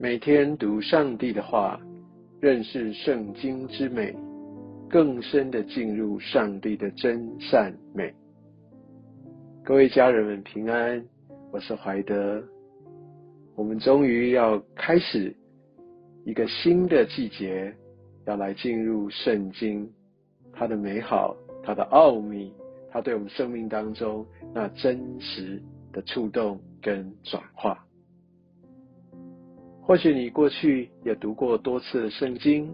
每天读上帝的话，认识圣经之美，更深的进入上帝的真善美。各位家人们平安，我是怀德。我们终于要开始一个新的季节，要来进入圣经，它的美好，它的奥秘，它对我们生命当中那真实的触动跟转化。或许你过去也读过多次的圣经，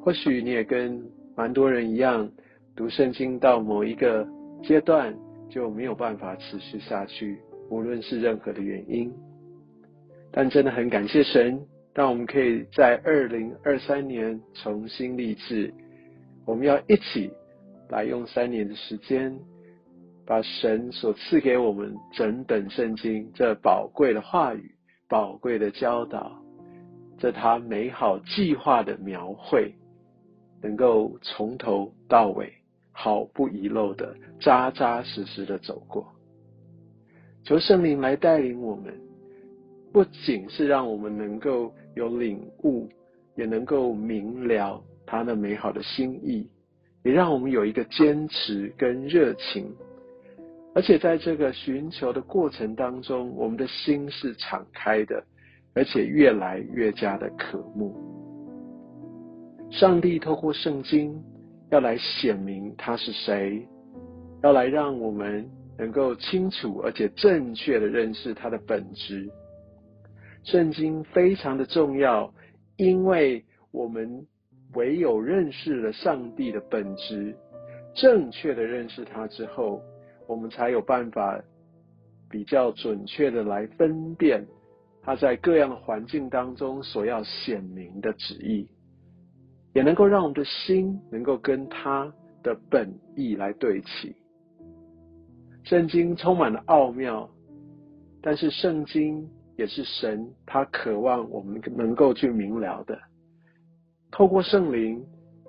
或许你也跟蛮多人一样，读圣经到某一个阶段就没有办法持续下去，无论是任何的原因。但真的很感谢神，让我们可以在二零二三年重新立志，我们要一起来用三年的时间，把神所赐给我们整本圣经这宝贵的话语。宝贵的教导，这他美好计划的描绘，能够从头到尾毫不遗漏的扎扎实实的走过。求圣灵来带领我们，不仅是让我们能够有领悟，也能够明了他那美好的心意，也让我们有一个坚持跟热情。而且在这个寻求的过程当中，我们的心是敞开的，而且越来越加的渴慕。上帝透过圣经要来显明他是谁，要来让我们能够清楚而且正确的认识他的本质。圣经非常的重要，因为我们唯有认识了上帝的本质，正确的认识他之后。我们才有办法比较准确的来分辨他在各样的环境当中所要显明的旨意，也能够让我们的心能够跟他的本意来对齐。圣经充满了奥妙，但是圣经也是神他渴望我们能够去明了的。透过圣灵，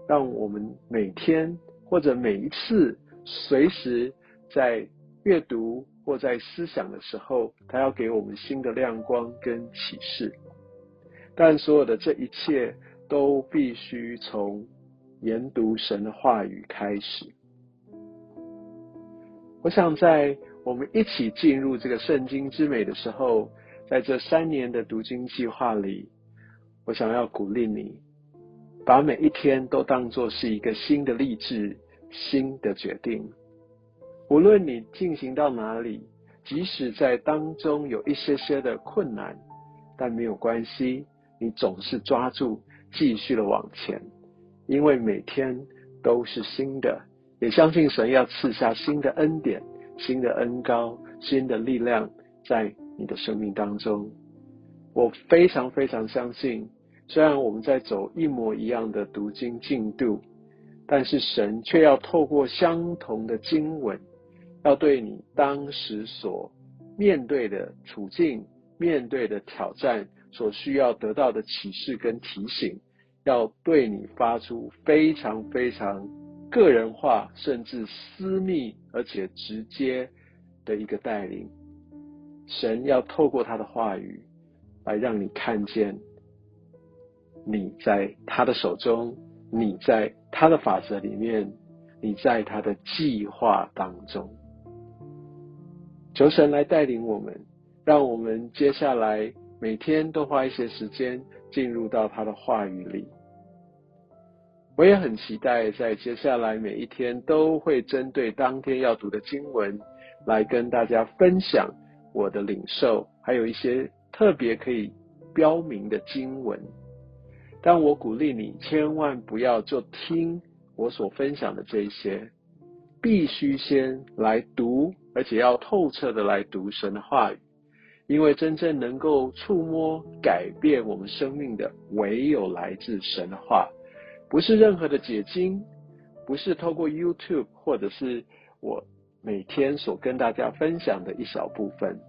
让我们每天或者每一次随时。在阅读或在思想的时候，他要给我们新的亮光跟启示。但所有的这一切都必须从研读神的话语开始。我想在我们一起进入这个圣经之美的时候，在这三年的读经计划里，我想要鼓励你，把每一天都当作是一个新的励志、新的决定。无论你进行到哪里，即使在当中有一些些的困难，但没有关系，你总是抓住，继续的往前，因为每天都是新的，也相信神要赐下新的恩典、新的恩高、新的力量在你的生命当中。我非常非常相信，虽然我们在走一模一样的读经进度，但是神却要透过相同的经文。要对你当时所面对的处境、面对的挑战所需要得到的启示跟提醒，要对你发出非常非常个人化，甚至私密而且直接的一个带领。神要透过他的话语来让你看见你在他的手中，你在他的法则里面，你在他的计划当中。求神来带领我们，让我们接下来每天都花一些时间进入到他的话语里。我也很期待在接下来每一天都会针对当天要读的经文来跟大家分享我的领受，还有一些特别可以标明的经文。但我鼓励你千万不要就听我所分享的这些，必须先来读。而且要透彻的来读神的话语，因为真正能够触摸改变我们生命的，唯有来自神的话，不是任何的解经，不是透过 YouTube 或者是我每天所跟大家分享的一小部分，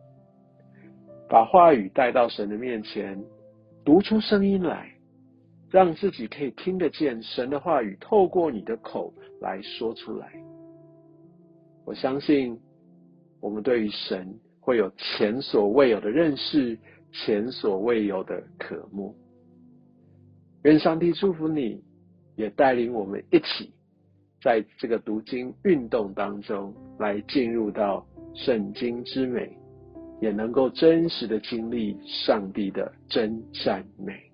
把话语带到神的面前，读出声音来，让自己可以听得见神的话语透过你的口来说出来。我相信。我们对于神会有前所未有的认识，前所未有的渴慕。愿上帝祝福你，也带领我们一起在这个读经运动当中来进入到圣经之美，也能够真实的经历上帝的真善美。